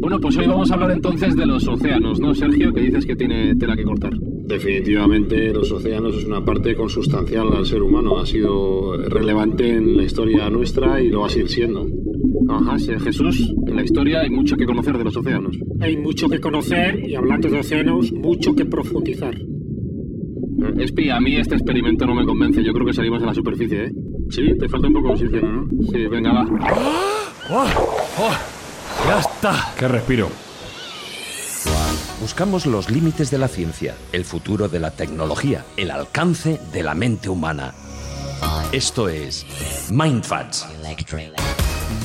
Bueno, pues hoy vamos a hablar entonces de los océanos, ¿no, Sergio? Que dices que tiene tela que cortar. Definitivamente los océanos es una parte consustancial al ser humano. Ha sido relevante en la historia nuestra y lo va a seguir siendo. Ajá, sí, Jesús, en la historia hay mucho que conocer de los océanos. Hay mucho que conocer y hablando de océanos, mucho que profundizar. Eh, Espi, a mí este experimento no me convence. Yo creo que salimos a la superficie, ¿eh? Sí, te falta un poco de oxígeno, ¿no? Sí, venga, va. ¡Oh! ¡Oh! ¡Ya está! ¡Qué respiro! Buscamos los límites de la ciencia, el futuro de la tecnología, el alcance de la mente humana. Esto es MindFacts.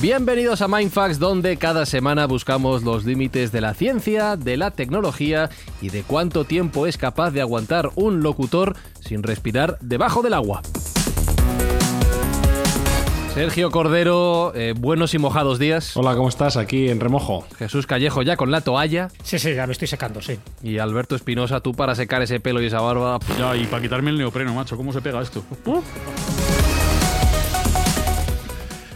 Bienvenidos a Mindfax, donde cada semana buscamos los límites de la ciencia, de la tecnología y de cuánto tiempo es capaz de aguantar un locutor sin respirar debajo del agua. Sergio Cordero, eh, buenos y mojados días. Hola, ¿cómo estás? Aquí en remojo. Jesús Callejo ya con la toalla. Sí, sí, ya me estoy secando, sí. Y Alberto Espinosa, tú para secar ese pelo y esa barba. pff, Ya, y para quitarme el neopreno, macho, ¿cómo se pega esto?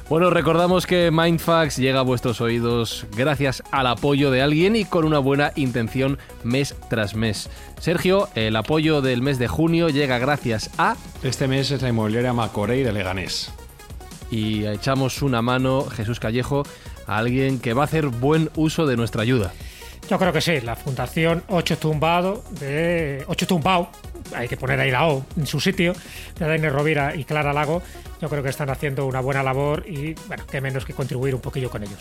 Bueno, recordamos que Mindfax llega a vuestros oídos gracias al apoyo de alguien y con una buena intención mes tras mes. Sergio, el apoyo del mes de junio llega gracias a Este mes es la inmobiliaria Macorey de Leganés. Y echamos una mano, Jesús Callejo, a alguien que va a hacer buen uso de nuestra ayuda. Yo creo que sí, la Fundación Ocho Tumbado de Ocho Tumbao, hay que poner ahí la O en su sitio, de Daine Rovira y Clara Lago, yo creo que están haciendo una buena labor y, bueno, qué menos que contribuir un poquillo con ellos.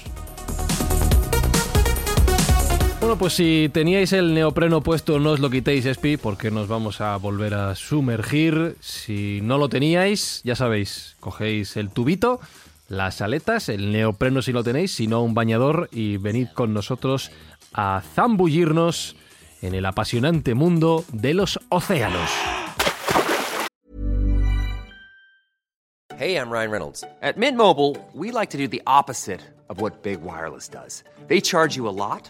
Bueno, pues si teníais el neopreno puesto, no os lo quitéis, Espi, porque nos vamos a volver a sumergir. Si no lo teníais, ya sabéis, cogéis el tubito, las aletas, el neopreno si lo tenéis, si no un bañador, y venid con nosotros a zambullirnos en el apasionante mundo de los océanos. Hey, I'm Ryan Reynolds. At Mint Mobile, we like to do the opposite of what Big Wireless does. They charge you a lot,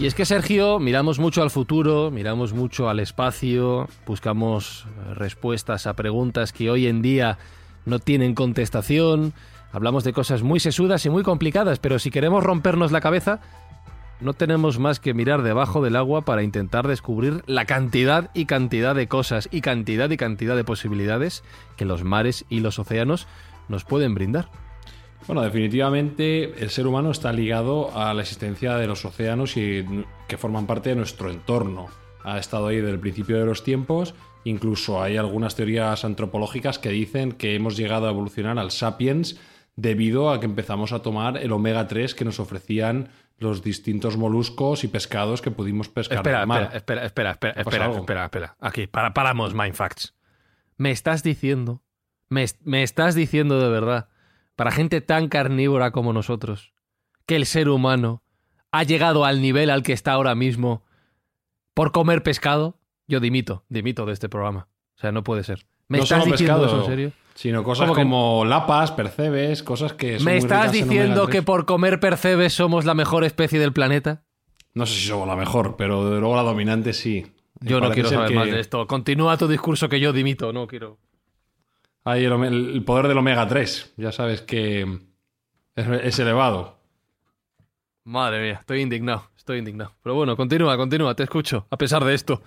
Y es que Sergio, miramos mucho al futuro, miramos mucho al espacio, buscamos eh, respuestas a preguntas que hoy en día no tienen contestación, hablamos de cosas muy sesudas y muy complicadas, pero si queremos rompernos la cabeza, no tenemos más que mirar debajo del agua para intentar descubrir la cantidad y cantidad de cosas y cantidad y cantidad de posibilidades que los mares y los océanos nos pueden brindar. Bueno, definitivamente el ser humano está ligado a la existencia de los océanos y que forman parte de nuestro entorno. Ha estado ahí desde el principio de los tiempos. Incluso hay algunas teorías antropológicas que dicen que hemos llegado a evolucionar al sapiens debido a que empezamos a tomar el omega 3 que nos ofrecían los distintos moluscos y pescados que pudimos pescar Espera, en el mar. espera, espera, espera, ¿Ha pasado espera, algo? espera, espera. Aquí, para, paramos, Mindfacts. Me estás diciendo, me, me estás diciendo de verdad, para gente tan carnívora como nosotros, que el ser humano ha llegado al nivel al que está ahora mismo por comer pescado. Yo dimito, dimito de este programa. O sea, no puede ser. ¿Me no estás diciendo pescado, eso en serio? Sino cosas ¿Cómo que- como lapas, percebes, cosas que son ¿Me muy estás diciendo que 3. por comer percebes somos la mejor especie del planeta? No sé si somos la mejor, pero de luego la dominante sí. Yo no quiero saber que más de esto. Continúa tu discurso que yo dimito, no quiero. Hay el, poder del omega 3. Ya sabes que es, es elevado. Madre mía, estoy indignado, estoy indignado. Pero bueno, continúa, continúa, te escucho, a pesar de esto.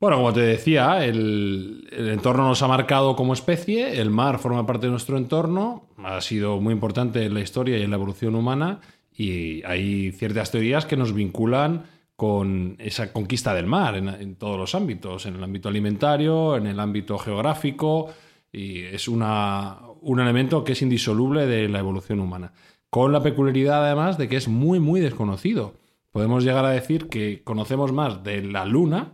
Bueno, como te decía, el, entorno nos ha marcado como especie, el mar forma parte de nuestro entorno, ha sido muy importante en la historia y en la evolución humana, y hay ciertas teorías que nos vinculan con esa conquista del mar en, todos los ámbitos, en el ámbito alimentario, en el ámbito geográfico, y es una, un elemento que es indisoluble de la evolución humana, con la peculiaridad además de que es muy, muy desconocido. Podemos llegar a decir que conocemos más de la Luna,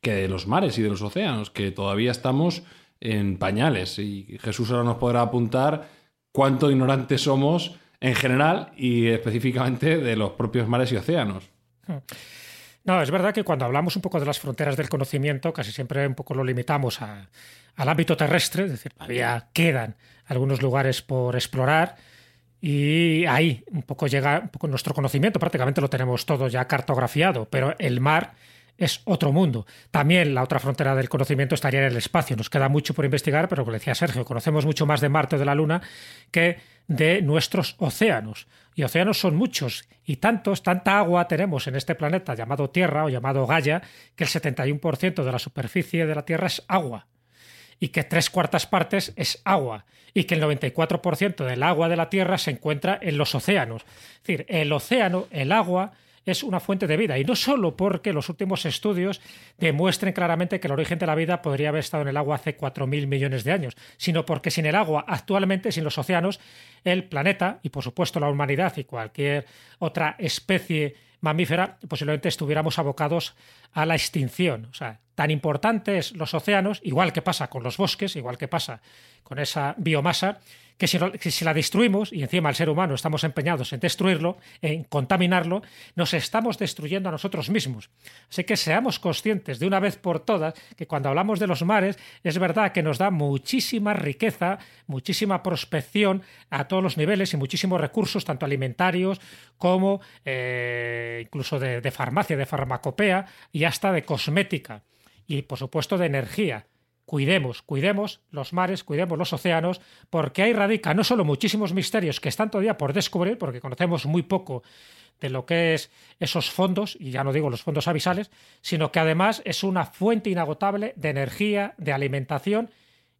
que de los mares y de los océanos, que todavía estamos en pañales. Y Jesús ahora nos podrá apuntar cuánto ignorantes somos en general y específicamente de los propios mares y océanos. No, es verdad que cuando hablamos un poco de las fronteras del conocimiento, casi siempre un poco lo limitamos al ámbito terrestre, es decir, todavía quedan algunos lugares por explorar y ahí un poco llega un poco nuestro conocimiento, prácticamente lo tenemos todo ya cartografiado, pero el mar es otro mundo. También la otra frontera del conocimiento estaría en el espacio. Nos queda mucho por investigar, pero como decía Sergio, conocemos mucho más de Marte o de la Luna que de nuestros océanos. Y océanos son muchos y tantos, tanta agua tenemos en este planeta llamado Tierra o llamado Gaia, que el 71% de la superficie de la Tierra es agua y que tres cuartas partes es agua y que el 94% del agua de la Tierra se encuentra en los océanos. Es decir, el océano, el agua, es una fuente de vida. Y no solo porque los últimos estudios demuestren claramente que el origen de la vida podría haber estado en el agua hace 4.000 millones de años, sino porque sin el agua, actualmente, sin los océanos, el planeta y por supuesto la humanidad y cualquier otra especie mamífera, posiblemente estuviéramos abocados a la extinción. O sea, tan importantes los océanos, igual que pasa con los bosques, igual que pasa con esa biomasa, que si, la destruimos, y encima el ser humano estamos empeñados en destruirlo, en contaminarlo, nos estamos destruyendo a nosotros mismos. Así que seamos conscientes de una vez por todas que cuando hablamos de los mares, es verdad que nos da muchísima riqueza, muchísima prospección a todos los niveles y muchísimos recursos, tanto alimentarios como eh, incluso de farmacia, de farmacopea y hasta de cosmética. Y por supuesto de energía cuidemos, cuidemos los mares, cuidemos los océanos, porque ahí radica no solo muchísimos misterios que están todavía por descubrir, porque conocemos muy poco de lo que es esos fondos, y ya no digo los fondos avisales, sino que además es una fuente inagotable de energía, de alimentación,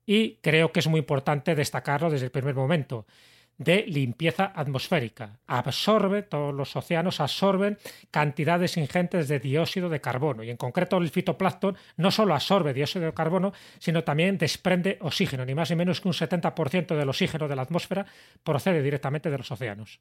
y creo que es muy importante destacarlo desde el primer momento de limpieza atmosférica. Absorbe, todos los océanos absorben cantidades ingentes de dióxido de carbono y en concreto el fitoplancton no solo absorbe dióxido de carbono, sino también desprende oxígeno, ni más ni menos que un 70% del oxígeno de la atmósfera procede directamente de los océanos.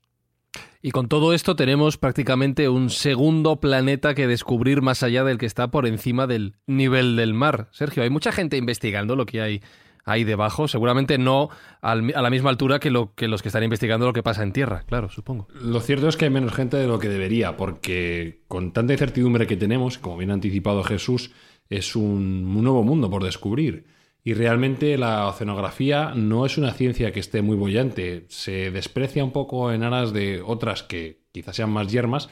Y con todo esto tenemos prácticamente un segundo planeta que descubrir más allá del que está por encima del nivel del mar. Sergio, hay mucha gente investigando lo que hay ahí debajo, seguramente no a la misma altura que, lo, que los que están investigando lo que pasa en tierra, claro, supongo. Lo cierto es que hay menos gente de lo que debería, porque con tanta incertidumbre que tenemos, como bien ha anticipado Jesús, es un, nuevo mundo por descubrir. Y realmente la oceanografía no es una ciencia que esté muy bollante, se desprecia un poco en aras de otras que quizás sean más yermas,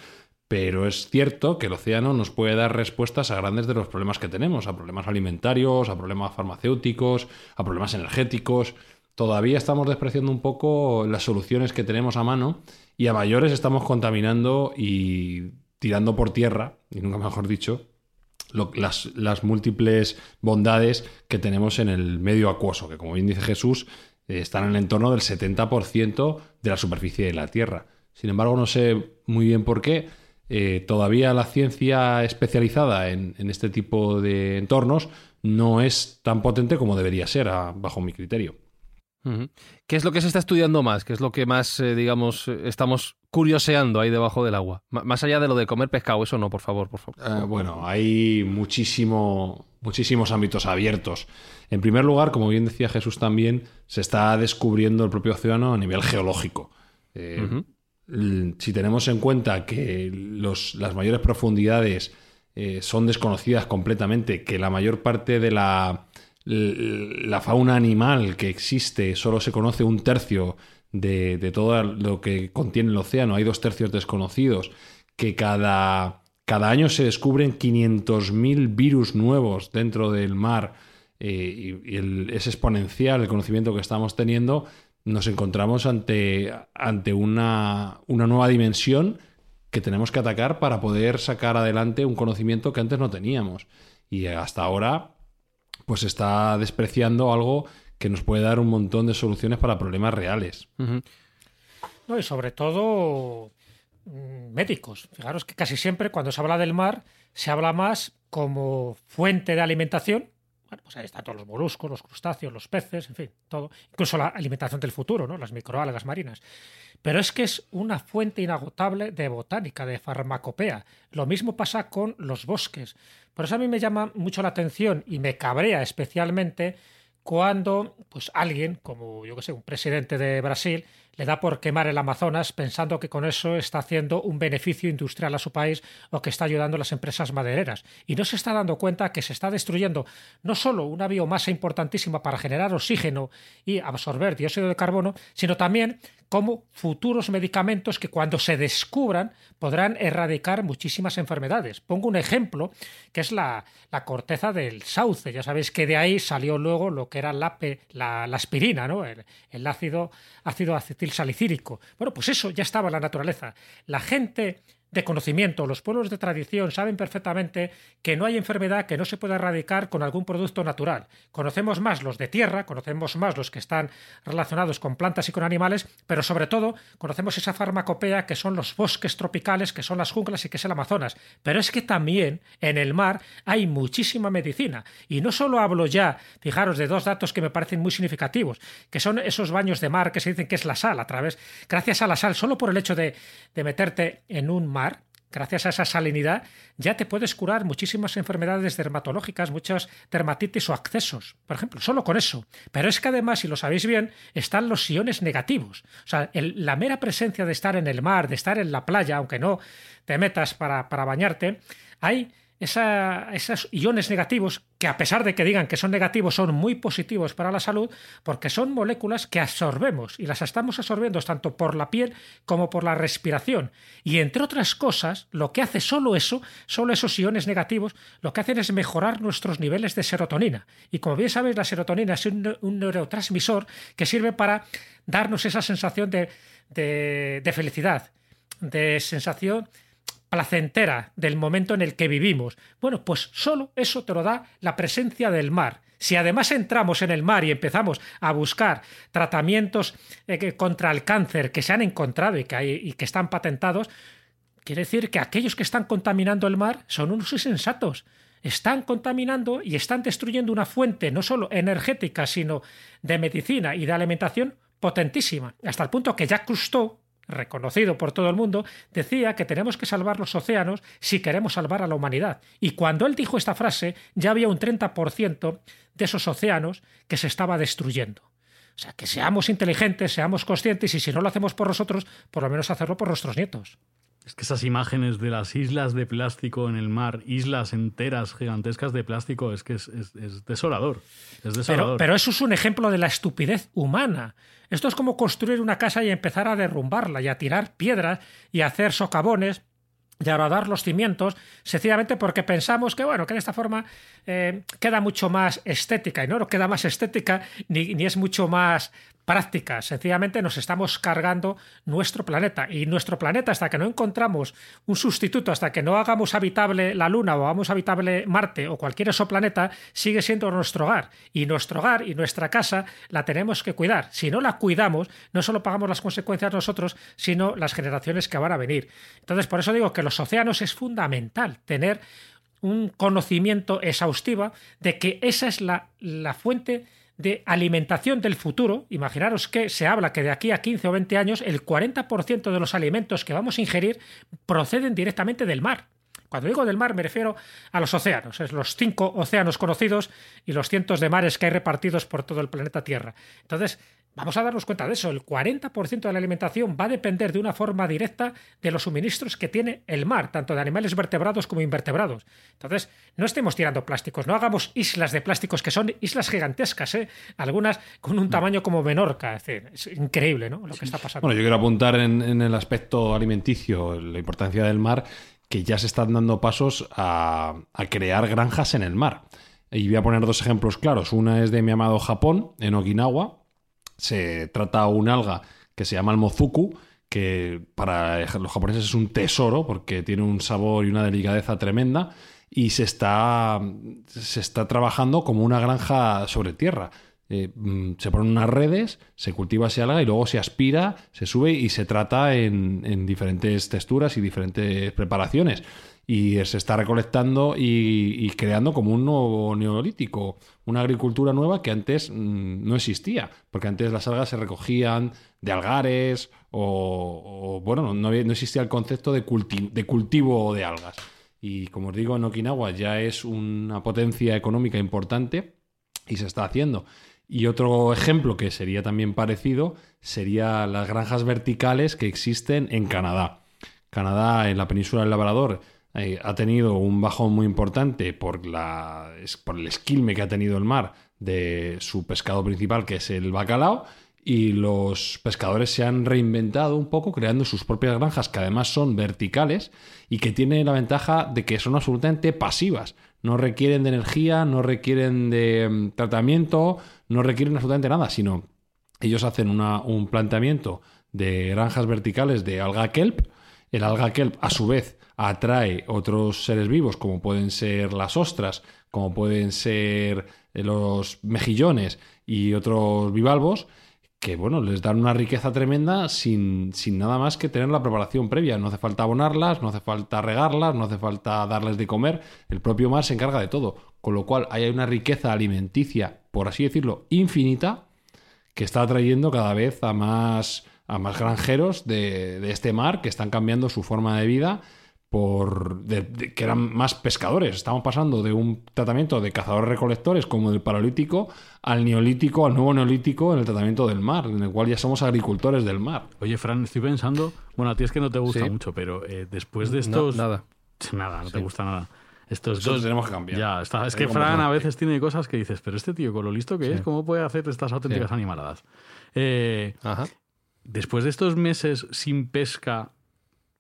pero es cierto que el océano nos puede dar respuestas a grandes de los problemas que tenemos, a problemas alimentarios, a problemas farmacéuticos, a problemas energéticos. Todavía estamos despreciando un poco las soluciones que tenemos a mano y a mayores estamos contaminando y tirando por tierra, y nunca mejor dicho, las, múltiples bondades que tenemos en el medio acuoso, que como bien dice Jesús, eh, están en el entorno del 70% de la superficie de la Tierra. Sin embargo, no sé muy bien por qué eh, todavía la ciencia especializada en, este tipo de entornos no es tan potente como debería ser, bajo mi criterio. ¿Qué es lo que se está estudiando más? ¿Qué es lo que más, eh, digamos, estamos curioseando ahí debajo del agua? más allá de lo de comer pescado, eso no, por favor, por favor. Eh, bueno, hay muchísimo, muchísimos ámbitos abiertos. En primer lugar, como bien decía Jesús también, se está descubriendo el propio océano a nivel geológico si tenemos en cuenta que las mayores profundidades eh, son desconocidas completamente, que la mayor parte de la, la, fauna animal que existe solo se conoce un tercio de, todo lo que contiene el océano, hay dos tercios desconocidos, que cada, cada año se descubren 500.000 virus nuevos dentro del mar eh, y, es exponencial el conocimiento que estamos teniendo, nos encontramos ante, ante una, una, nueva dimensión que tenemos que atacar para poder sacar adelante un conocimiento que antes no teníamos. Y hasta ahora, pues está despreciando algo que nos puede dar un montón de soluciones para problemas reales. No, y sobre todo mm, médicos. Fijaros que casi siempre cuando se habla del mar se habla más como fuente de alimentación. Bueno, pues ahí están todos los moluscos, los crustáceos, los peces, en fin, todo. Incluso la alimentación del futuro, ¿no? Las microalgas marinas. Pero es que es una fuente inagotable de botánica, de farmacopea. Lo mismo pasa con los bosques. Por eso a mí me llama mucho la atención y me cabrea especialmente cuando pues alguien, como yo que sé, un presidente de Brasil, le da por quemar el Amazonas pensando que con eso está haciendo un beneficio industrial a su país o que está ayudando a las empresas madereras. Y no se está dando cuenta que se está destruyendo no solo una biomasa importantísima para generar oxígeno y absorber dióxido de carbono, sino también como futuros medicamentos que cuando se descubran podrán erradicar muchísimas enfermedades. Pongo un ejemplo, que es la, corteza del sauce. Ya sabéis que de ahí salió luego lo que era la, la, aspirina, ¿no? el, el ácido, ácido acetil salicílico. Bueno, pues eso ya estaba en la naturaleza. La gente de conocimiento, los pueblos de tradición saben perfectamente que no hay enfermedad que no se pueda erradicar con algún producto natural. Conocemos más los de tierra, conocemos más los que están relacionados con plantas y con animales, pero sobre todo conocemos esa farmacopea que son los bosques tropicales, que son las junglas y que es el Amazonas. Pero es que también en el mar hay muchísima medicina. Y no solo hablo ya, fijaros, de dos datos que me parecen muy significativos, que son esos baños de mar que se dicen que es la sal, a través, gracias a la sal, solo por el hecho de, de meterte en un mar, gracias a esa salinidad, ya te puedes curar muchísimas enfermedades dermatológicas, muchas dermatitis o accesos, por ejemplo, solo con eso. Pero es que además, si lo sabéis bien, están los iones negativos. O sea, la mera presencia de estar en el mar, de estar en la playa, aunque no te metas para, para bañarte, hay esos iones negativos, que a pesar de que digan que son negativos, son muy positivos para la salud, porque son moléculas que absorbemos y las estamos absorbiendo tanto por la piel como por la respiración. Y entre otras cosas, lo que hace solo eso, solo esos iones negativos, lo que hacen es mejorar nuestros niveles de serotonina. Y como bien sabéis, la serotonina es un, neurotransmisor que sirve para darnos esa sensación de, de felicidad, de sensación placentera del momento en el que vivimos. Bueno, pues solo eso te lo da la presencia del mar. Si además entramos en el mar y empezamos a buscar tratamientos eh, contra el cáncer que se han encontrado y que, están patentados, quiere decir que aquellos que están contaminando el mar son unos insensatos. Están contaminando y están destruyendo una fuente no solo energética, sino de medicina y de alimentación potentísima, hasta el punto que Jacques Cousteau, reconocido por todo el mundo, decía que tenemos que salvar los océanos si queremos salvar a la humanidad. Y cuando él dijo esta frase, ya había un 30% de esos océanos que se estaba destruyendo. O sea, que seamos inteligentes, seamos conscientes y si no lo hacemos por nosotros, por lo menos hacerlo por nuestros nietos. Es que esas imágenes de las islas de plástico en el mar, islas enteras gigantescas de plástico, es que es, desolador. Es desolador. Pero, pero, eso es un ejemplo de la estupidez humana. Esto es como construir una casa y empezar a derrumbarla y a tirar piedras y a hacer socavones y a dar los cimientos, sencillamente porque pensamos que, bueno, que de esta forma eh, queda mucho más estética, y no, no queda más estética ni, ni es mucho más práctica. Sencillamente nos estamos cargando nuestro planeta. Y nuestro planeta, hasta que no encontramos un sustituto, hasta que no hagamos habitable la Luna o hagamos habitable Marte o cualquier planeta, sigue siendo nuestro hogar. Y nuestro hogar y nuestra casa la tenemos que cuidar. Si no la cuidamos, no solo pagamos las consecuencias nosotros, sino las generaciones que van a venir. Entonces, por eso digo que los océanos es fundamental tener un conocimiento exhaustivo de que esa es la, la fuente de alimentación del futuro, imaginaros que se habla que de aquí a 15 o 20 años el 40% de los alimentos que vamos a ingerir proceden directamente del mar. Cuando digo del mar me refiero a los océanos, es los cinco océanos conocidos y los cientos de mares que hay repartidos por todo el planeta Tierra. Entonces, vamos a darnos cuenta de eso. El 40% de la alimentación va a depender de una forma directa de los suministros que tiene el mar, tanto de animales vertebrados como invertebrados. Entonces, no estemos tirando plásticos, no hagamos islas de plásticos que son islas gigantescas, ¿eh? algunas con un tamaño como Menorca. Es, decir, es increíble ¿no? lo que está pasando. Bueno, yo quiero apuntar en, en el aspecto alimenticio la importancia del mar que ya se están dando pasos a, crear granjas en el mar. Y voy a poner dos ejemplos claros. Una es de mi amado Japón, en Okinawa. Se trata un alga que se llama el mozuku, que para los japoneses es un tesoro porque tiene un sabor y una delicadeza tremenda. y se está, se está trabajando como una granja sobre tierra. Eh, mm, se ponen unas redes, se cultiva ese alga y luego se aspira, se sube y se trata en diferentes texturas y diferentes preparaciones. Y se está recolectando y, creando como un nuevo neolítico, una agricultura nueva que antes mm, no existía, porque antes las algas se recogían de algares o, bueno, no, no existía el concepto de, culti- de cultivo de algas. Y como os digo, en Okinawa ya es una potencia económica importante y se está haciendo. Y otro ejemplo que sería también parecido sería las granjas verticales que existen en Canadá. Canadá, en la península del Labrador, eh, ha tenido un bajón muy importante por, la, por el esquilme que ha tenido el mar de su pescado principal, que es el bacalao, y los pescadores se han reinventado un poco creando sus propias granjas, que además son verticales y que tienen la ventaja de que son absolutamente pasivas. No requieren de energía, no requieren de mm, tratamiento, no requieren absolutamente nada, sino ellos hacen una- un planteamiento de granjas verticales de alga kelp. El alga kelp, a su vez, atrae otros seres vivos, como pueden ser las ostras, como pueden ser eh, los mejillones y otros bivalvos, que bueno, les dan una riqueza tremenda sin, sin nada más que tener la preparación previa. No hace falta abonarlas, no hace falta regarlas, no hace falta darles de comer. El propio mar se encarga de todo. Con lo cual hay una riqueza alimenticia, por así decirlo, infinita, que está atrayendo cada vez a más, a más granjeros de, de este mar que están cambiando su forma de vida por de- de- que eran más pescadores. Estamos pasando de un tratamiento de cazadores-recolectores como el paralítico al neolítico, al nuevo neolítico en el tratamiento del mar, en el cual ya somos agricultores del mar. Oye, Fran, estoy pensando. Bueno, a ti es que no te gusta Sí. mucho, pero eh, después de No, estos. nada. Nada, no te gusta nada. Estos Eso dos- tenemos que cambiar. Ya, está. Es que Fran a veces tiene cosas que dices, pero este tío, con lo listo que Sí. es, ¿cómo puede hacer estas auténticas Sí. animaladas? Eh, Después de estos meses sin pesca,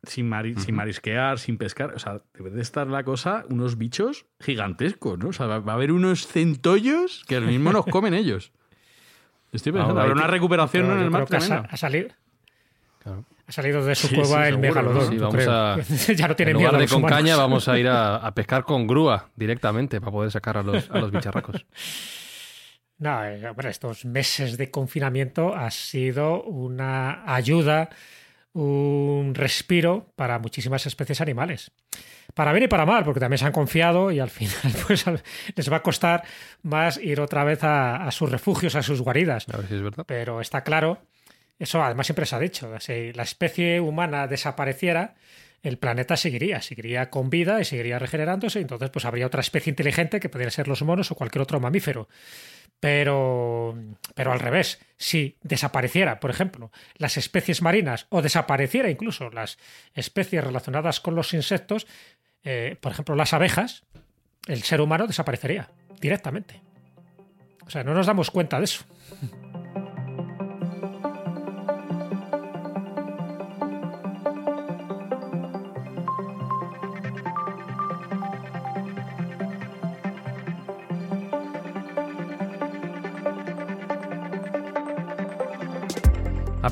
sin, mari- sin marisquear, sin pescar, o sea, debe de estar la cosa, unos bichos gigantescos, ¿no? O sea, va, a haber unos centollos que al mismo nos comen ellos. Estoy pensando, Ahora habrá una recuperación en el mar ha, salido. Ha salido de su Sí, cueva sí, el seguro, megalodón. ¿no? Sí, vamos creo. a, ya no tiene en miedo lugar a de con humanos. caña, vamos a ir a, a pescar con grúa directamente para poder sacar a los, a los bicharracos. No, eh, hombre, estos meses de confinamiento ha sido una ayuda, un respiro para muchísimas especies animales. Para bien y para mal, porque también se han confiado y al final pues, les va a costar más ir otra vez a, a sus refugios, a sus guaridas. A ver si es verdad. Pero está claro, eso además siempre se ha dicho, si la especie humana desapareciera, el planeta seguiría, seguiría con vida y seguiría regenerándose, y entonces pues habría otra especie inteligente que podría ser los monos o cualquier otro mamífero. Pero, pero al revés, si desapareciera, por ejemplo, las especies marinas o desapareciera incluso las especies relacionadas con los insectos, eh, por ejemplo, las abejas, el ser humano desaparecería directamente. O sea, no nos damos cuenta de eso.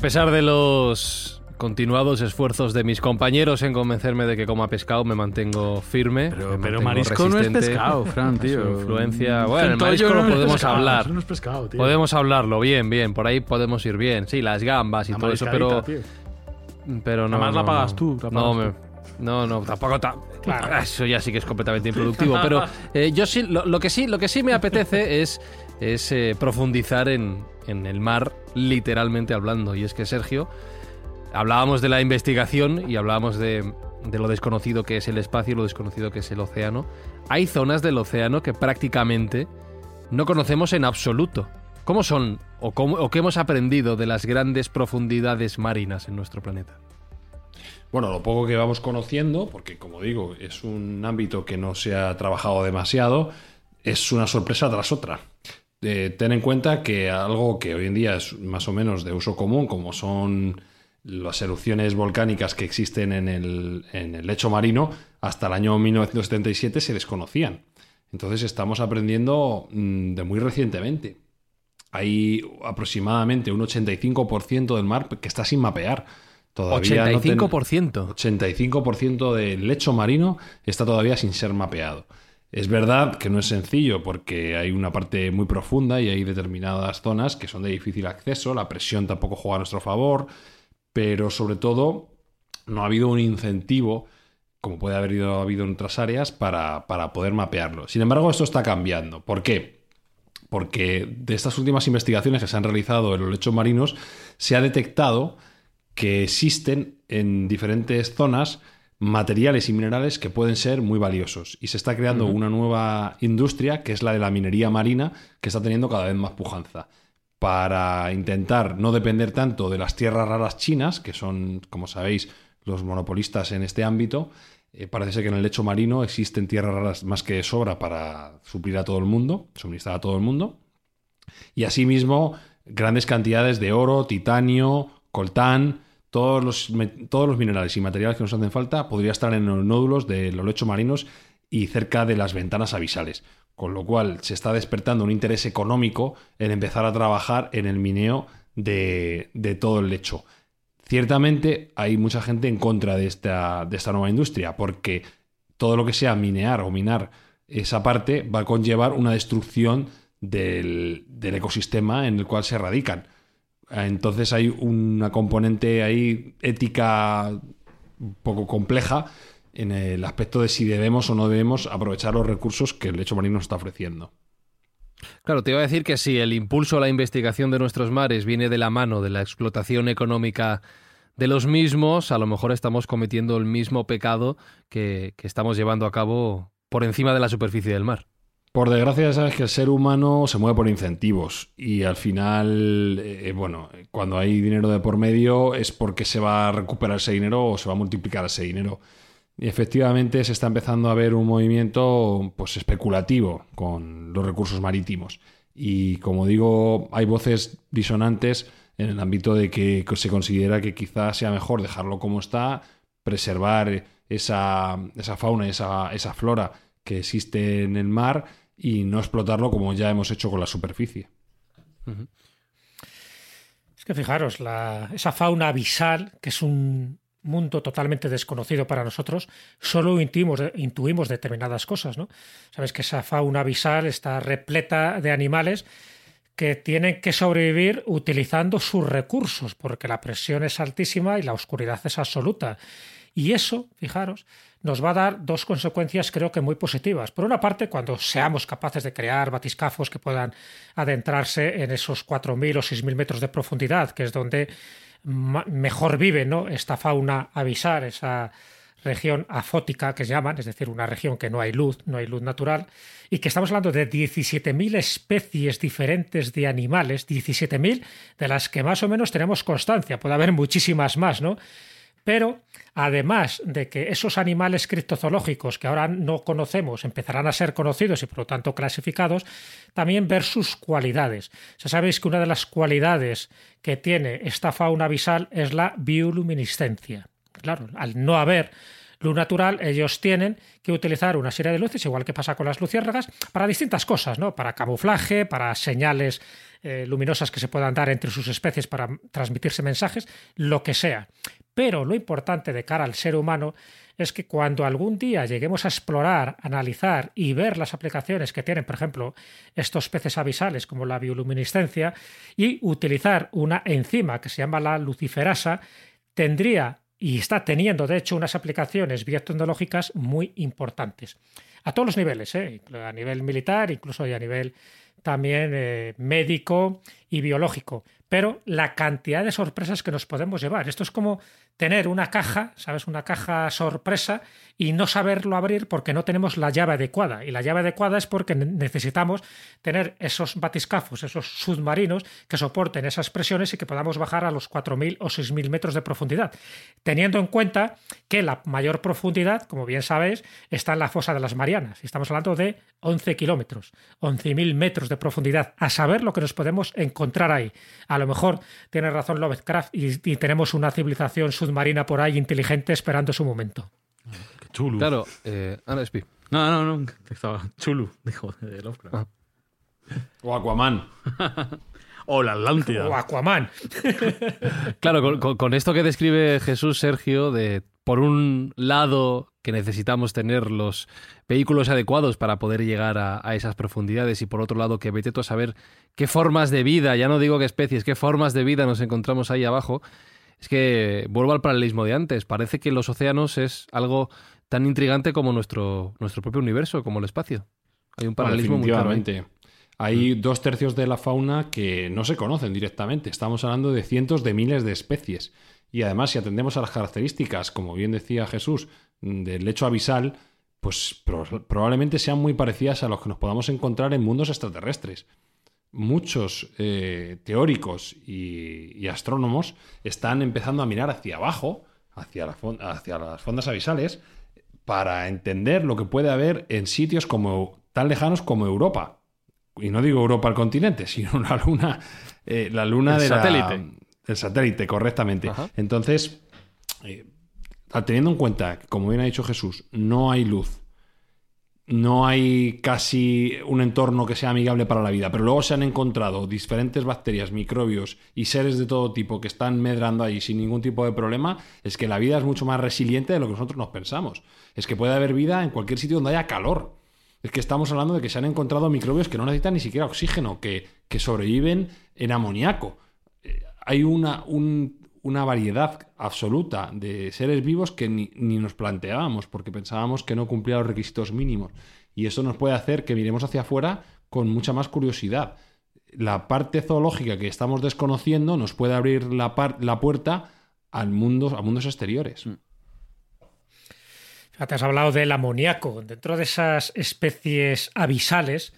Pesar de los continuados esfuerzos de mis compañeros en convencerme de que coma pescado, me mantengo firme. me pero mantengo marisco no es pescado, Fran, a su tío. influencia. Bueno, el marisco no lo podemos pescado, hablar. no es pescado, tío. Podemos hablarlo, bien, bien. Por ahí podemos ir bien. Sí, las gambas y La todo eso, pero. tío. Pero no. Además la no, pagas no. tú, la No, pagas me- no, no, tampoco. ta- Claro. Eso ya sí que es completamente improductivo. Pero eh, yo sí lo, lo que sí, lo que sí me apetece es, es eh, profundizar en, en el mar, literalmente hablando. Y es que Sergio, hablábamos de la investigación y hablábamos de, lo desconocido que es el espacio y lo desconocido que es el océano. Hay zonas del océano que prácticamente no conocemos en absoluto. ¿Cómo son o, cómo, o qué hemos aprendido de las grandes profundidades marinas en nuestro planeta? Bueno, lo poco que vamos conociendo, porque como digo, es un ámbito que no se ha trabajado demasiado, es una sorpresa tras otra. Eh, ten en cuenta que algo que hoy en día es más o menos de uso común, como son las erupciones volcánicas que existen en el, en el lecho marino, hasta el año 1977 se desconocían. Entonces estamos aprendiendo mm, de muy recientemente. Hay aproximadamente un 85% del mar que está sin mapear. Todavía 85%. 85% del lecho marino está todavía sin ser mapeado. Es verdad que no es sencillo porque hay una parte muy profunda y hay determinadas zonas que son de difícil acceso, la presión tampoco juega a nuestro favor, pero sobre todo no ha habido un incentivo, como puede haber habido en otras áreas, para, para poder mapearlo. Sin embargo, esto está cambiando. ¿Por qué? Porque de estas últimas investigaciones que se han realizado en los lechos marinos, se ha detectado que existen en diferentes zonas materiales y minerales que pueden ser muy valiosos. Y se está creando una nueva industria, que es la de la minería marina, que está teniendo cada vez más pujanza. Para intentar no depender tanto de las tierras raras chinas, que son, como sabéis, los monopolistas en este ámbito, eh, parece ser que en el lecho marino existen tierras raras más que de sobra para suplir a todo el mundo, suministrar a todo el mundo. Y asimismo, grandes cantidades de oro, titanio, coltán, todos los, todos los minerales y materiales que nos hacen falta podría estar en los nódulos de los lechos marinos y cerca de las ventanas avisales. Con lo cual se está despertando un interés económico en empezar a trabajar en el mineo de, todo el lecho. Ciertamente hay mucha gente en contra de esta, de esta nueva industria, porque todo lo que sea minear o minar esa parte va a conllevar una destrucción del, del ecosistema en el cual se radican. Entonces hay una componente ahí ética un poco compleja en el aspecto de si debemos o no debemos aprovechar los recursos que el lecho marino nos está ofreciendo. Claro, te iba a decir que si el impulso a la investigación de nuestros mares viene de la mano de la explotación económica de los mismos, a lo mejor estamos cometiendo el mismo pecado que, que estamos llevando a cabo por encima de la superficie del mar. Por desgracia, sabes que el ser humano se mueve por incentivos y al final, eh, bueno, cuando hay dinero de por medio es porque se va a recuperar ese dinero o se va a multiplicar ese dinero. Y efectivamente se está empezando a ver un movimiento pues, especulativo con los recursos marítimos. Y como digo, hay voces disonantes en el ámbito de que se considera que quizás sea mejor dejarlo como está, preservar esa, esa fauna, esa, esa flora que existe en el mar y no explotarlo como ya hemos hecho con la superficie. Es que fijaros, esa fauna abisal, que es un mundo totalmente desconocido para nosotros, solo intuimos, intuimos determinadas cosas, ¿no? Sabes que esa fauna abisal está repleta de animales que tienen que sobrevivir utilizando sus recursos, porque la presión es altísima y la oscuridad es absoluta. Y eso, fijaros, nos va a dar dos consecuencias creo que muy positivas. Por una parte, cuando seamos capaces de crear batiscafos que puedan adentrarse en esos 4.000 o 6.000 metros de profundidad, que es donde mejor vive esta fauna avisar, esa región afótica que se llaman, es decir, una región que no hay luz, no hay luz natural, y que estamos hablando de 17.000 especies diferentes de animales, 17.000 de las que más o menos tenemos constancia, puede haber muchísimas más, ¿no? Pero además de que esos animales criptozoológicos que ahora no conocemos empezarán a ser conocidos y por lo tanto clasificados, también ver sus cualidades. Ya sabéis que una de las cualidades que tiene esta fauna abisal es la bioluminiscencia. Claro, al no haber luz natural, ellos tienen que utilizar una serie de luces, igual que pasa con las luciérnagas, para distintas cosas, ¿no? Para camuflaje, para señales eh, luminosas que se puedan dar entre sus especies para transmitirse mensajes, lo que sea. Pero lo importante de cara al ser humano es que cuando algún día lleguemos a explorar, analizar y ver las aplicaciones que tienen, por ejemplo, estos peces abisales como la bioluminiscencia, y utilizar una enzima que se llama la luciferasa, tendría y está teniendo, de hecho, unas aplicaciones biotecnológicas muy importantes. A todos los niveles, ¿eh? a nivel militar, incluso a nivel también eh, médico y biológico. Pero la cantidad de sorpresas que nos podemos llevar. Esto es como tener una caja, ¿sabes? Una caja sorpresa y no saberlo abrir porque no tenemos la llave adecuada. Y la llave adecuada es porque necesitamos tener esos batiscafos, esos submarinos que soporten esas presiones y que podamos bajar a los 4.000 o 6.000 metros de profundidad. Teniendo en cuenta que la mayor profundidad, como bien sabéis, está en la fosa de las Marianas. Estamos hablando de 11 kilómetros, 11.000 metros de profundidad. A saber lo que nos podemos encontrar ahí. Lo mejor tiene razón Lovecraft y, y tenemos una civilización submarina por ahí inteligente esperando su momento. Chulu. Claro, eh, Ana Espi. No, no, no. Estaba Chulu, dijo de Lovecraft. O Aquaman. o la Atlántida. O Aquaman. claro, con, esto que describe Jesús Sergio, de por un lado que necesitamos tener los vehículos adecuados para poder llegar a, esas profundidades y por otro lado que vete tú a saber qué formas de vida, ya no digo qué especies, qué formas de vida nos encontramos ahí abajo, es que vuelvo al paralelismo de antes, parece que los océanos es algo tan intrigante como nuestro, nuestro propio universo, como el espacio. Hay un paralelismo muy claro. Hay dos tercios de la fauna que no se conocen directamente. Estamos hablando de cientos de miles de especies. Y además, si atendemos a las características, como bien decía Jesús, del lecho abisal, pues probablemente sean muy parecidas a los que nos podamos encontrar en mundos extraterrestres. Muchos eh, teóricos y, astrónomos están empezando a mirar hacia abajo, hacia, hacia las fondas abisales, para entender lo que puede haber en sitios como tan lejanos como Europa. Y no digo Europa al continente, sino la luna, eh, la luna del satélite. El satélite, correctamente. Entonces, eh, teniendo en cuenta que, como bien ha dicho Jesús, no hay luz, no hay casi un entorno que sea amigable para la vida, pero luego se han encontrado diferentes bacterias, microbios y seres de todo tipo que están medrando ahí sin ningún tipo de problema, es que la vida es mucho más resiliente de lo que nosotros nos pensamos. Es que puede haber vida en cualquier sitio donde haya calor. Es que estamos hablando de que se han encontrado microbios que no necesitan ni siquiera oxígeno, que, que sobreviven en amoníaco. Eh, hay una, un, una variedad absoluta de seres vivos que ni, nos planteábamos porque pensábamos que no cumplía los requisitos mínimos. Y eso nos puede hacer que miremos hacia afuera con mucha más curiosidad. La parte zoológica que estamos desconociendo nos puede abrir la, la puerta al mundo, a mundos exteriores. Mm. Te has hablado del amoníaco. Dentro de esas especies abisales,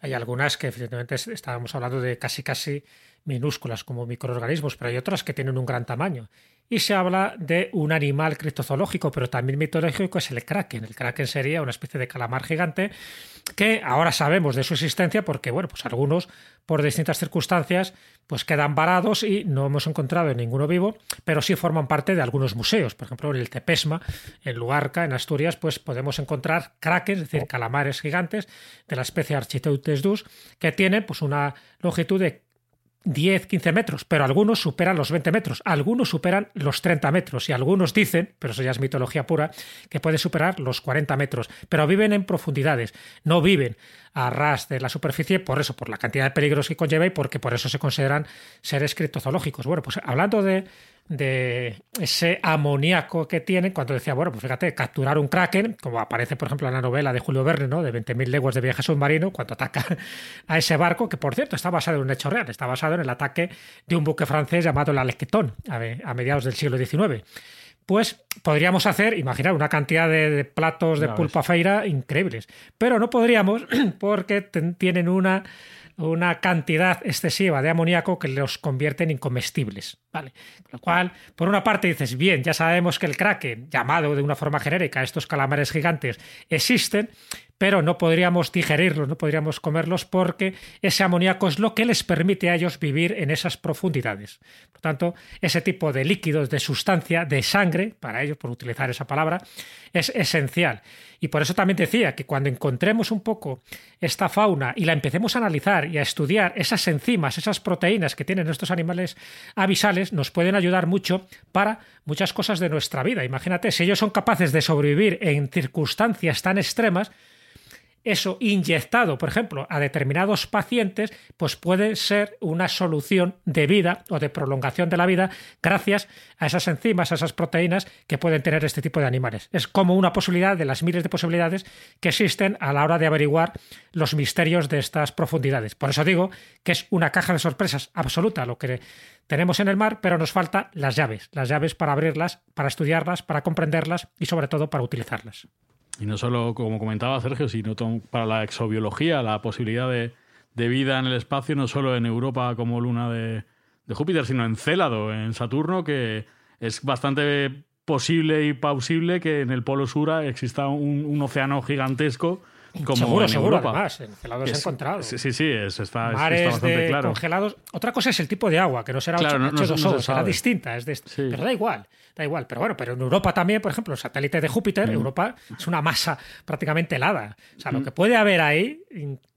hay algunas que evidentemente estábamos hablando de casi casi minúsculas como microorganismos, pero hay otras que tienen un gran tamaño. Y se habla de un animal criptozoológico, pero también mitológico, es el kraken. El kraken sería una especie de calamar gigante que ahora sabemos de su existencia porque, bueno, pues algunos, por distintas circunstancias, pues quedan varados y no hemos encontrado ninguno vivo, pero sí forman parte de algunos museos. Por ejemplo, en el Tepesma, en Luarca, en Asturias, pues podemos encontrar kraken, es decir, calamares gigantes de la especie Architeutes dus, que tienen pues una longitud de 10, 15 metros, pero algunos superan los 20 metros, algunos superan los 30 metros y algunos dicen, pero eso ya es mitología pura, que puede superar los 40 metros, pero viven en profundidades, no viven a ras de la superficie por eso, por la cantidad de peligros que conlleva y porque por eso se consideran seres criptozoológicos. Bueno, pues hablando de de ese amoníaco que tienen cuando decía, bueno, pues fíjate, capturar un kraken, como aparece por ejemplo en la novela de Julio Verne, ¿no? de 20.000 leguas de viaje submarino, cuando ataca a ese barco, que por cierto está basado en un hecho real, está basado en el ataque de un buque francés llamado el Alequetón a mediados del siglo XIX pues podríamos hacer, imaginar, una cantidad de, platos de pulpa feira increíbles. Pero no podríamos porque tienen una una cantidad excesiva de amoníaco que los convierte en incomestibles. ¿vale? Lo cual, por una parte dices, bien, ya sabemos que el kraken, llamado de una forma genérica estos calamares gigantes, existen, pero no podríamos digerirlos, no podríamos comerlos porque ese amoníaco es lo que les permite a ellos vivir en esas profundidades. Por tanto, ese tipo de líquidos, de sustancia, de sangre, para ellos, por utilizar esa palabra, es esencial. Y por eso también decía que cuando encontremos un poco esta fauna y la empecemos a analizar y a estudiar esas enzimas, esas proteínas que tienen estos animales avisales, nos pueden ayudar mucho para muchas cosas de nuestra vida. Imagínate, si ellos son capaces de sobrevivir en circunstancias tan extremas, eso inyectado, por ejemplo, a determinados pacientes, pues puede ser una solución de vida o de prolongación de la vida gracias a esas enzimas, a esas proteínas que pueden tener este tipo de animales. Es como una posibilidad de las miles de posibilidades que existen a la hora de averiguar los misterios de estas profundidades. Por eso digo que es una caja de sorpresas absoluta lo que tenemos en el mar, pero nos faltan las llaves, las llaves para abrirlas, para estudiarlas, para comprenderlas y sobre todo para utilizarlas. Y no solo, como comentaba Sergio, sino para la exobiología, la posibilidad de, vida en el espacio, no solo en Europa como luna de, Júpiter, sino en Célado, en Saturno, que es bastante posible y plausible que en el polo sur exista un océano gigantesco como seguro, en seguro, Europa. además, en encontrado. Sí, sí, sí está, bastante claro. congelados. Otra cosa es el tipo de agua, que no será claro, H2O, será distinta. Es de, Pero da igual, da igual. Pero bueno, pero en Europa también, por ejemplo, el satélite de Júpiter, mm. Europa es una masa prácticamente helada. O sea, lo mm. que puede haber ahí,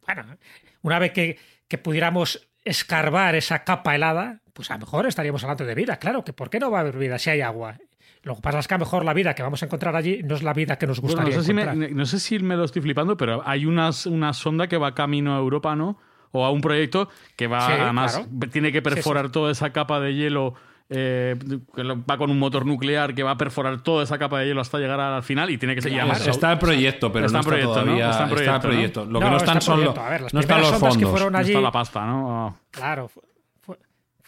bueno, una vez que, que pudiéramos escarbar esa capa helada, pues a lo mejor estaríamos hablando de vida, claro, que ¿por qué no va a haber vida si hay agua? Lo que pasa es que a lo mejor la vida que vamos a encontrar allí no es la vida que nos gustaría no, sé encontrar. Si me, no sé si me lo estoy flipando, pero hay una, una sonda que va camino a Europa, ¿no? O a un proyecto que va, además, tiene que perforar toda esa capa de hielo eh, va con un motor nuclear que va a perforar toda esa capa de hielo hasta llegar al final y tiene que seguir Está el proyecto, pero no está todavía. Está, el proyecto. Lo que no, están son los, no están los fondos. Que fueron allí, no está la pasta, ¿no? Claro,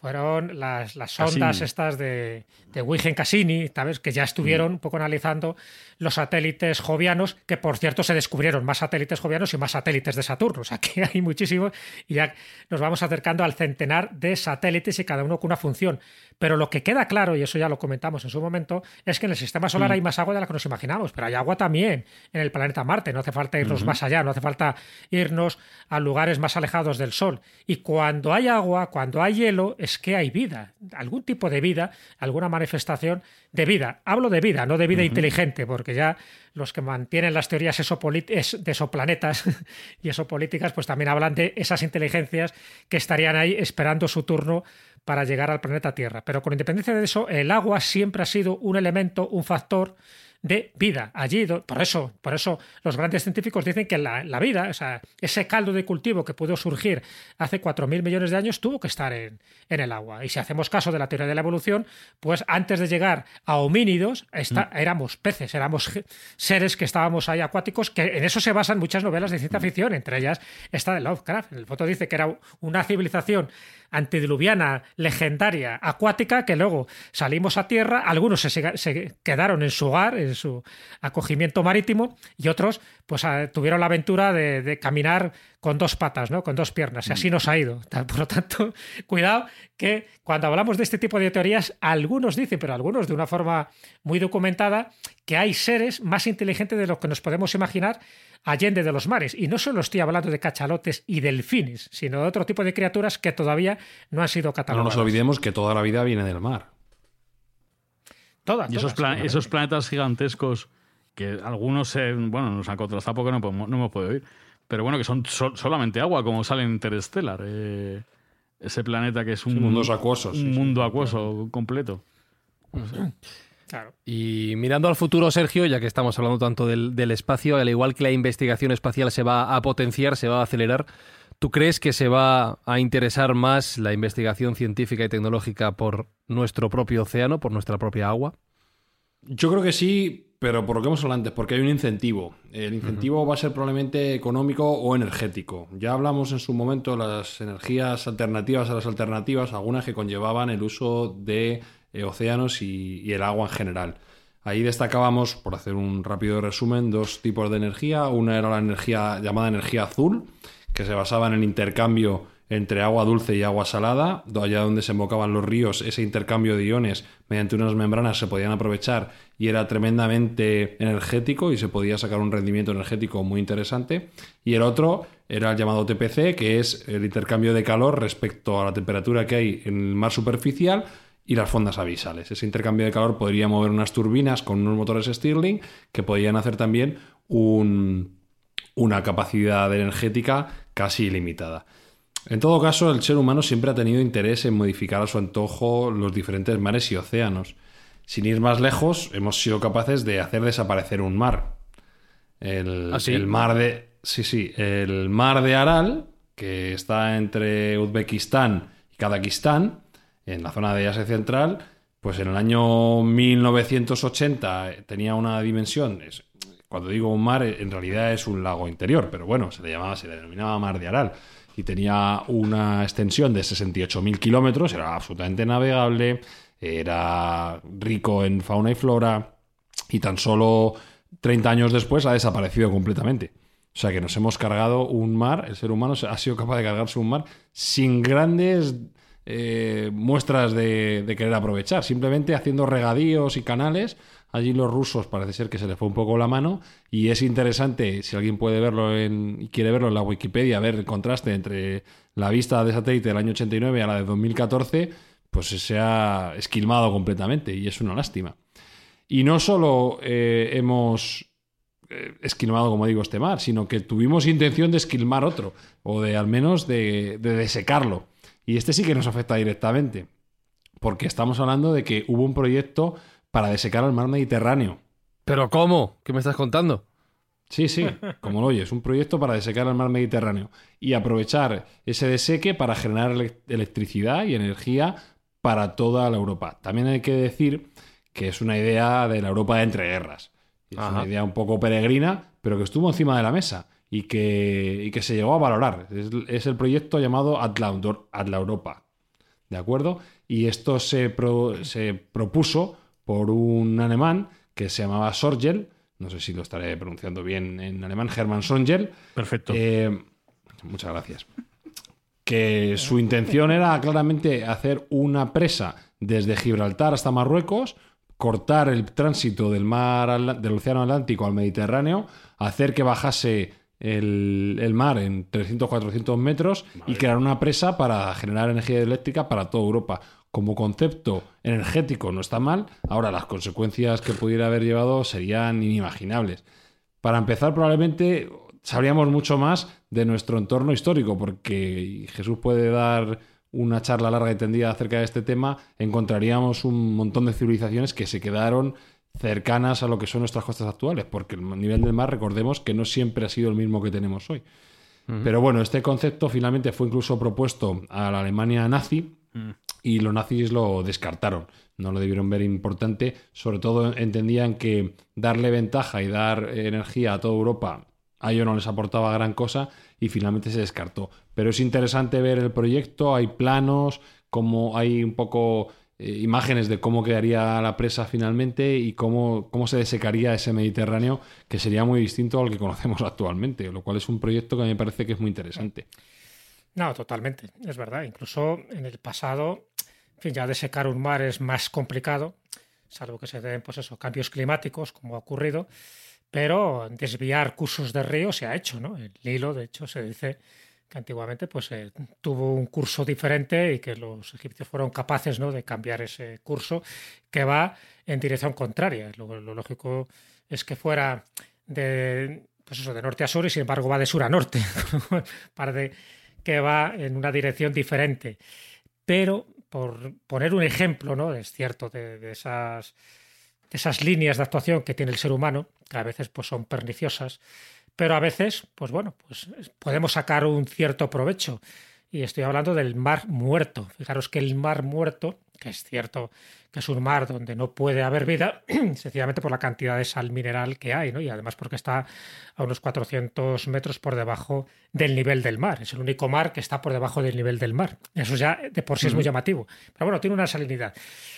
fueron las, las sondas estas de, de Huygen Cassini, ¿sabes? que ya estuvieron un poco analizando los satélites jovianos, que por cierto se descubrieron más satélites jovianos y más satélites de Saturno, o sea que hay muchísimos y ya nos vamos acercando al centenar de satélites y cada uno con una función. Pero lo que queda claro, y eso ya lo comentamos en su momento, es que en el sistema solar mm. hay más agua de la que nos imaginamos, pero hay agua también en el planeta Marte, no hace falta irnos más allá, no hace falta irnos a lugares más alejados del Sol. Y cuando hay agua, cuando hay hielo, es que hay vida, algún tipo de vida, alguna manifestación de vida. Hablo de vida, no de vida inteligente, porque ya los que mantienen las teorías de esoplanetas y esopolíticas, pues también hablan de esas inteligencias que estarían ahí esperando su turno para llegar al planeta Tierra. Pero con independencia de eso, el agua siempre ha sido un elemento, un factor de vida. Allí, por eso, por eso los grandes científicos dicen que la, vida, o sea, ese caldo de cultivo que pudo surgir hace 4.000 millones de años, tuvo que estar en, en, el agua. Y si hacemos caso de la teoría de la evolución, pues antes de llegar a homínidos, mm. éramos peces, éramos seres que estábamos ahí acuáticos, que en eso se basan muchas novelas de ciencia mm. ficción, entre ellas esta de Lovecraft. El foto dice que era una civilización antediluviana, legendaria, acuática, que luego salimos a tierra, algunos se, quedaron en su hogar, en su acogimiento marítimo, y otros pues tuvieron la aventura de, caminar con dos patas, ¿no? con dos piernas, y así nos ha ido. Por lo tanto, cuidado que cuando hablamos de este tipo de teorías, algunos dicen, pero algunos de una forma muy documentada, que hay seres más inteligentes de lo que nos podemos imaginar allende de los mares. Y no solo estoy hablando de cachalotes y delfines, sino de otro tipo de criaturas que todavía no han sido catalogadas. No nos olvidemos que toda la vida viene del mar. Todas. Y esos, esos planetas gigantescos que algunos, se, bueno, nos han contrastado porque no, podemos, no hemos podido ir, pero bueno, que son solamente agua, como sale en Interstellar. Eh, ese planeta que es un, mundo acuoso. Un mundo acuoso completo. Y mirando al futuro, Sergio, ya que estamos hablando tanto del, espacio, al igual que la investigación espacial se va a potenciar, se va a acelerar, ¿tú crees que se va a interesar más la investigación científica y tecnológica por nuestro propio océano, por nuestra propia agua? Yo creo que sí, pero por lo que hemos hablado antes, porque hay un incentivo. El incentivo va a ser probablemente económico o energético. Ya hablamos en su momento de las energías alternativas a las alternativas, algunas que conllevaban el uso de eh, océanos y, el agua en general. Ahí destacábamos, por hacer un rápido resumen, dos tipos de energía. Una era la energía llamada energía azul, que se basaba en el intercambio entre agua dulce y agua salada, allá donde se embocaban los ríos, ese intercambio de iones mediante unas membranas se podían aprovechar y era tremendamente energético y se podía sacar un rendimiento energético muy interesante. Y el otro era el llamado TPC, que es el intercambio de calor respecto a la temperatura que hay en el mar superficial y las fondas abisales. Ese intercambio de calor podría mover unas turbinas con unos motores Stirling que podían hacer también una capacidad energética casi ilimitada. En todo caso, el ser humano siempre ha tenido interés en modificar a su antojo los diferentes mares y océanos. Sin ir más lejos, hemos sido capaces de hacer desaparecer un mar. El, ¿Ah, el mar de. Sí, sí. El mar de Aral, que está entre Uzbekistán y Kazajistán, en la zona de Asia Central, pues en el año 1980 tenía una dimensión, cuando digo un mar, en realidad es un lago interior, pero bueno, se le llamaba, se le denominaba Mar de Aral, y tenía una extensión de 68.000 kilómetros, era absolutamente navegable, era rico en fauna y flora, y tan solo 30 años después ha desaparecido completamente. O sea que nos hemos cargado un mar, el ser humano ha sido capaz de cargarse un mar sin grandes eh, muestras de, querer aprovechar, simplemente haciendo regadíos y canales. Allí los rusos parece ser que se les fue un poco la mano y es interesante, si alguien puede verlo en, y quiere verlo en la Wikipedia, ver el contraste entre la vista de satélite del año 89 a la de 2014, pues se ha esquilmado completamente y es una lástima. Y no solo eh, hemos eh, esquilmado, como digo, este mar, sino que tuvimos intención de esquilmar otro, o de al menos de, de desecarlo. Y este sí que nos afecta directamente, porque estamos hablando de que hubo un proyecto para desecar el mar Mediterráneo. ¿Pero cómo? ¿Qué me estás contando? Sí, sí, como lo oyes, un proyecto para desecar el mar Mediterráneo y aprovechar ese deseque para generar electricidad y energía para toda la Europa. También hay que decir que es una idea de la Europa de entreguerras. Es una idea un poco peregrina, pero que estuvo encima de la mesa y que, que se llegó a valorar. Es, el proyecto llamado Atla, Europa. ¿De acuerdo? Y esto se, se propuso por un alemán que se llamaba Sorgel, no sé si lo estaré pronunciando bien en alemán, Hermann Sorgel. Perfecto. Eh, muchas gracias. Que su intención era claramente hacer una presa desde Gibraltar hasta Marruecos, cortar el tránsito del mar del Océano Atlántico al Mediterráneo, hacer que bajase el, mar en 300-400 metros y crear una presa para generar energía eléctrica para toda Europa. Como concepto energético no está mal, ahora las consecuencias que pudiera haber llevado serían inimaginables. Para empezar, probablemente sabríamos mucho más de nuestro entorno histórico, porque Jesús puede dar una charla larga y tendida acerca de este tema, encontraríamos un montón de civilizaciones que se quedaron cercanas a lo que son nuestras costas actuales, porque el nivel del mar, recordemos que no siempre ha sido el mismo que tenemos hoy. Pero bueno, este concepto finalmente fue incluso propuesto a la Alemania nazi. Y los nazis lo descartaron. No lo debieron ver importante. Sobre todo entendían que darle ventaja y dar energía a toda Europa a ellos no les aportaba gran cosa y finalmente se descartó. Pero es interesante ver el proyecto, hay planos, como hay un poco eh, imágenes de cómo quedaría la presa finalmente y cómo, cómo se desecaría ese Mediterráneo, que sería muy distinto al que conocemos actualmente, lo cual es un proyecto que me parece que es muy interesante. No, totalmente, es verdad. Incluso en el pasado, en fin, ya desecar un mar es más complicado, salvo que se den pues eso, cambios climáticos, como ha ocurrido, pero desviar cursos de río se ha hecho, ¿no? El Nilo, de hecho, se dice que antiguamente pues, eh, tuvo un curso diferente y que los egipcios fueron capaces ¿no? de cambiar ese curso que va en dirección contraria. Lo, lógico es que fuera de, pues eso, de norte a sur y sin embargo va de sur a norte, para que va en una dirección diferente. Pero, por poner un ejemplo, ¿no? es cierto, de, esas, de esas líneas de actuación que tiene el ser humano, que a veces pues, son perniciosas, pero a veces, pues bueno, pues podemos sacar un cierto provecho. Y estoy hablando del mar muerto. Fijaros que el mar muerto, que es cierto que es un mar donde no puede haber vida, sencillamente por la cantidad de sal mineral que hay, ¿no? Y además porque está a unos 400 metros por debajo del nivel del mar. Es el único mar que está por debajo del nivel del mar. Eso ya de por sí es muy llamativo. Pero bueno, tiene una salinidad.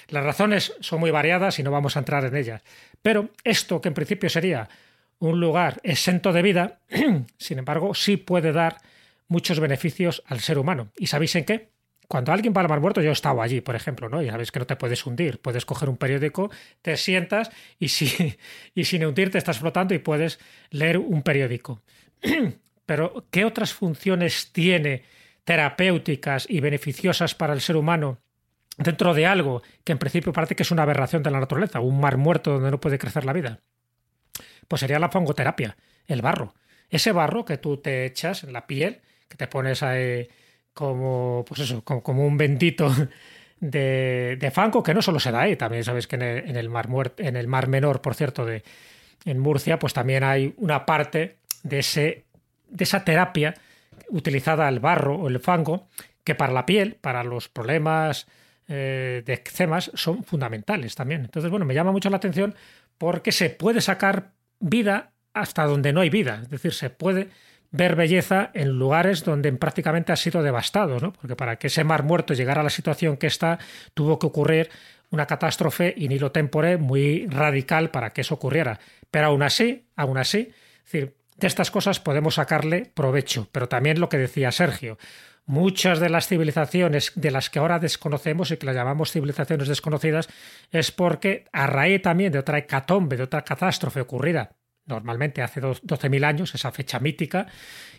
Las razones son muy variadas y no vamos a entrar en ellas. Pero esto, que en principio sería un lugar exento de vida, sin embargo, sí puede dar muchos beneficios al ser humano. ¿Y sabéis en qué? Cuando alguien va al mar muerto, yo he estado allí, por ejemplo, ¿no? Y sabéis que no te puedes hundir. Puedes coger un periódico, te sientas y, si, y sin hundirte estás flotando y puedes leer un periódico. Pero, ¿qué otras funciones tiene terapéuticas y beneficiosas para el ser humano dentro de algo que en principio parece que es una aberración de la naturaleza, un mar muerto donde no puede crecer la vida? pues sería la fongoterapia, el barro. Ese barro que tú te echas en la piel, que te pones ahí como, pues eso, como, un bendito de, de, fango, que no solo se da ahí, también sabes que en el, mar en el mar menor, por cierto, de, en Murcia, pues también hay una parte de, ese, de esa terapia utilizada el barro o el fango, que para la piel, para los problemas eh, de eczemas, son fundamentales también. Entonces, bueno, me llama mucho la atención porque se puede sacar vida hasta donde no hay vida. Es decir, se puede ver belleza en lugares donde prácticamente ha sido devastado, ¿no? porque para que ese mar muerto llegara a la situación que está, tuvo que ocurrir una catástrofe in hilo tempore muy radical para que eso ocurriera. Pero aún así, aún así, decir, de estas cosas podemos sacarle provecho. Pero también lo que decía Sergio, muchas de las civilizaciones de las que ahora desconocemos y que las llamamos civilizaciones desconocidas es porque a raíz también de otra hecatombe, de otra catástrofe ocurrida normalmente hace 12.000 años, esa fecha mítica,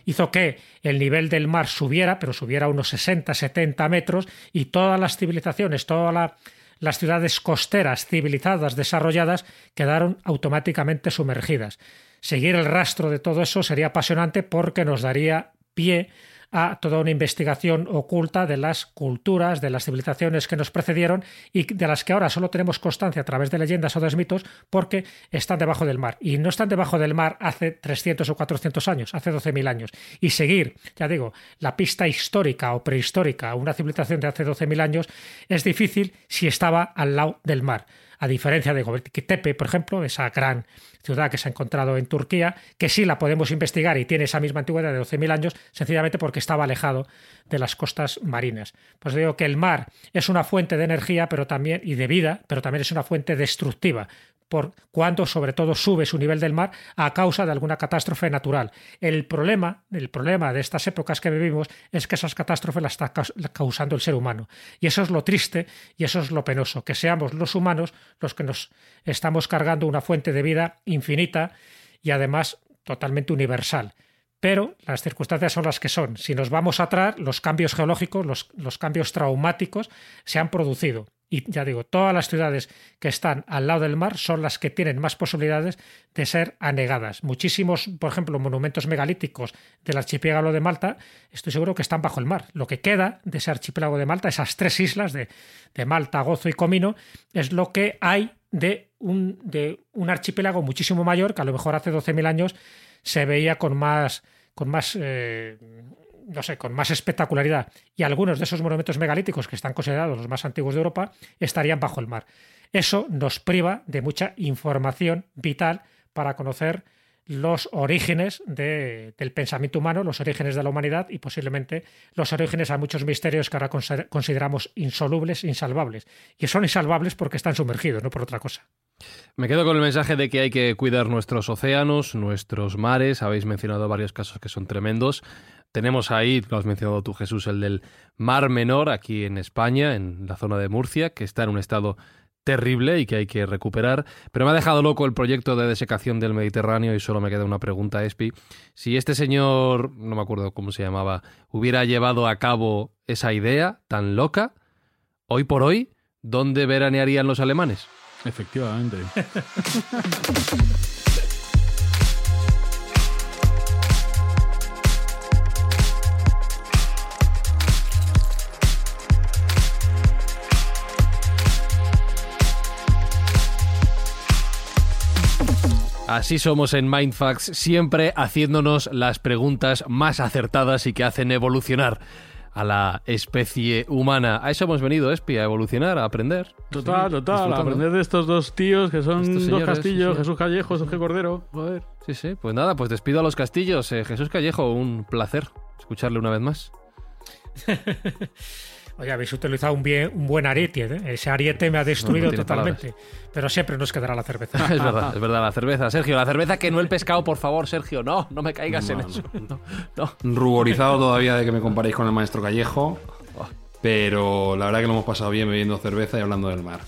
hizo que el nivel del mar subiera, pero subiera unos 60, 70 metros y todas las civilizaciones, todas las ciudades costeras civilizadas, desarrolladas, quedaron automáticamente sumergidas. Seguir el rastro de todo eso sería apasionante porque nos daría pie a toda una investigación oculta de las culturas, de las civilizaciones que nos precedieron y de las que ahora solo tenemos constancia a través de leyendas o de mitos porque están debajo del mar. Y no están debajo del mar hace 300 o 400 años, hace 12.000 años. Y seguir, ya digo, la pista histórica o prehistórica, una civilización de hace 12.000 años, es difícil si estaba al lado del mar a diferencia de Göbekli Tepe, por ejemplo, esa gran ciudad que se ha encontrado en Turquía, que sí la podemos investigar y tiene esa misma antigüedad de 12.000 años, sencillamente porque estaba alejado de las costas marinas. Pues digo que el mar es una fuente de energía pero también, y de vida, pero también es una fuente destructiva por cuando sobre todo sube su nivel del mar a causa de alguna catástrofe natural. El problema, el problema de estas épocas que vivimos es que esas catástrofes las está causando el ser humano. Y eso es lo triste y eso es lo penoso, que seamos los humanos los que nos estamos cargando una fuente de vida infinita y además totalmente universal. Pero las circunstancias son las que son. Si nos vamos atrás, los cambios geológicos, los, los cambios traumáticos se han producido. Y ya digo, todas las ciudades que están al lado del mar son las que tienen más posibilidades de ser anegadas. Muchísimos, por ejemplo, monumentos megalíticos del archipiélago de Malta, estoy seguro que están bajo el mar. Lo que queda de ese archipiélago de Malta, esas tres islas de, Malta, Gozo y Comino, es lo que hay de un, de un archipiélago muchísimo mayor, que a lo mejor hace 12.000 años se veía con más, con más eh, no sé, con más espectacularidad, y algunos de esos monumentos megalíticos que están considerados los más antiguos de Europa estarían bajo el mar. Eso nos priva de mucha información vital para conocer los orígenes del pensamiento humano, los orígenes de la humanidad y posiblemente los orígenes a muchos misterios que ahora consideramos insolubles, insalvables. Y son insalvables porque están sumergidos, no por otra cosa. Me quedo con el mensaje de que hay que cuidar nuestros océanos, nuestros mares. Habéis mencionado varios casos que son tremendos. Tenemos ahí, lo has mencionado tú Jesús, el del Mar Menor, aquí en España, en la zona de Murcia, que está en un estado terrible y que hay que recuperar. Pero me ha dejado loco el proyecto de desecación del Mediterráneo y solo me queda una pregunta, Espi. Si este señor, no me acuerdo cómo se llamaba, hubiera llevado a cabo esa idea tan loca, hoy por hoy, ¿dónde veranearían los alemanes? Efectivamente. Así somos en Mindfax, siempre haciéndonos las preguntas más acertadas y que hacen evolucionar a la especie humana. A eso hemos venido, Espi, a evolucionar, a aprender. Total, total, a aprender de estos dos tíos que son dos castillos, Jesús Callejo, Sergio Cordero. Joder. Sí, sí, pues nada, pues despido a los castillos. Eh, Jesús Callejo, un placer escucharle una vez más. Oye, habéis utilizado un, bien, un buen ariete. ¿eh? Ese ariete me ha destruido totalmente. Pero siempre nos quedará la cerveza. es verdad, es verdad, la cerveza. Sergio, la cerveza que no el pescado, por favor, Sergio. No, no me caigas en eso. No, Ruborizado todavía de que me comparéis con el maestro Callejo. Pero la verdad que lo hemos pasado bien bebiendo cerveza y hablando del mar.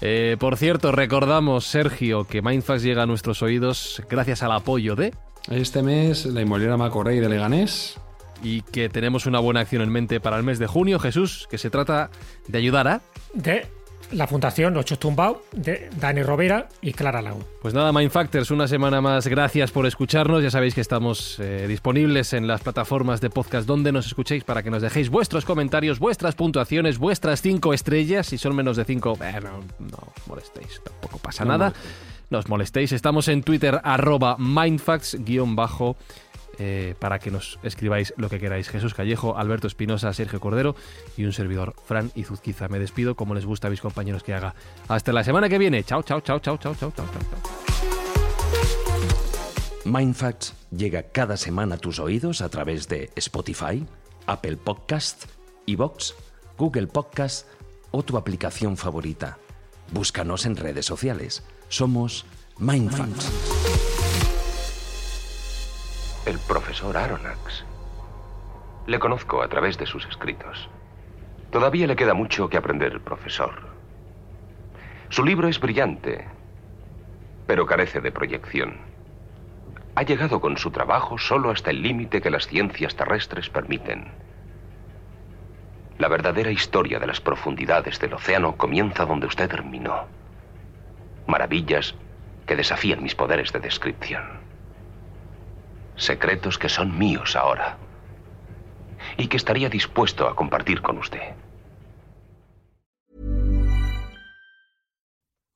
Eh, por cierto, recordamos, Sergio, que Mindfax llega a nuestros oídos gracias al apoyo de... Este mes, la inmobiliaria Macorrey de Leganés y que tenemos una buena acción en mente para el mes de junio, Jesús, que se trata de ayudar a... De la Fundación Ocho Tumbao de Dani Rovera y Clara Lau. Pues nada, Mindfactors, una semana más. Gracias por escucharnos. Ya sabéis que estamos eh, disponibles en las plataformas de podcast donde nos escuchéis para que nos dejéis vuestros comentarios, vuestras puntuaciones, vuestras cinco estrellas. Si son menos de cinco, no, os molestéis, tampoco pasa nada. No os molestéis. Estamos en Twitter, arroba mindfacts, guion bajo eh, para que nos escribáis lo que queráis. Jesús Callejo, Alberto Espinosa, Sergio Cordero y un servidor, Fran Izuzquiza. Me despido como les gusta a mis compañeros que haga. Hasta la semana que viene. Chao, chao, chao, chao, chao, chao, chao, chao. Mindfacts llega cada semana a tus oídos a través de Spotify, Apple Podcast, Evox, Google Podcast o tu aplicación favorita. Búscanos en redes sociales. Somos Mindfacts el profesor Aronnax. Le conozco a través de sus escritos. Todavía le queda mucho que aprender profesor. Su libro es brillante, pero carece de proyección. Ha llegado con su trabajo solo hasta el límite que las ciencias terrestres permiten. La verdadera historia de las profundidades del océano comienza donde usted terminó. Maravillas que desafían mis poderes de descripción. Secretos que son míos ahora. y que estaría dispuesto a compartir con usted.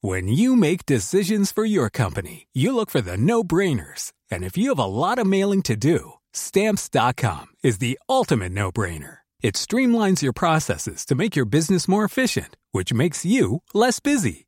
When you make decisions for your company, you look for the no-brainers. And if you have a lot of mailing to do, stamps.com is the ultimate no-brainer. It streamlines your processes to make your business more efficient, which makes you less busy.